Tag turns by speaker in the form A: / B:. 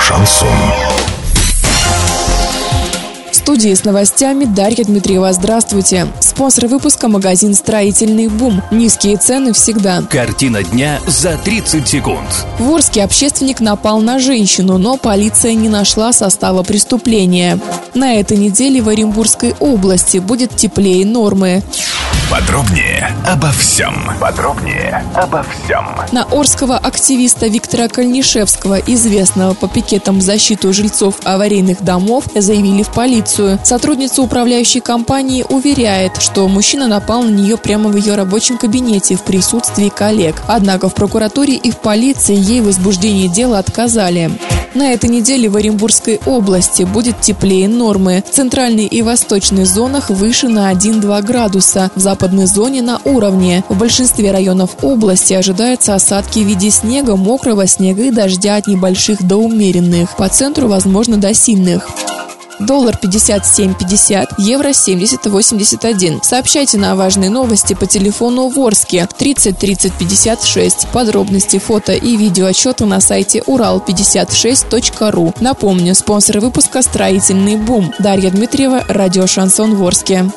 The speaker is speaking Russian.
A: Шансон.
B: В студии с новостями Дарья Дмитриева. Здравствуйте. Спонсор выпуска – магазин «Строительный бум». Низкие цены всегда.
C: Картина дня за 30 секунд.
B: В Орске общественник напал на женщину, но полиция не нашла состава преступления. На этой неделе в Оренбургской области будет теплее нормы.
A: Подробнее обо всем. Подробнее обо всем.
B: На Орского активиста Виктора Кальнишевского, известного по пикетам в защиту жильцов аварийных домов, заявили в полицию. Сотрудница управляющей компании уверяет, что мужчина напал на нее прямо в ее рабочем кабинете в присутствии коллег. Однако в прокуратуре и в полиции ей в возбуждении дела отказали. На этой неделе в Оренбургской области будет теплее нормы. В центральной и восточной зонах выше на 1-2 градуса. В западной зоне на уровне. В большинстве районов области ожидаются осадки в виде снега, мокрого снега и дождя от небольших до умеренных. По центру возможно до сильных. Доллар 57.50, евро 70.81. Сообщайте на важные новости по телефону Ворске 30 30 56. Подробности, фото и видео отчеты на сайте урал56.ру. Напомню, спонсор выпуска «Строительный бум». Дарья Дмитриева, радио «Шансон Ворске».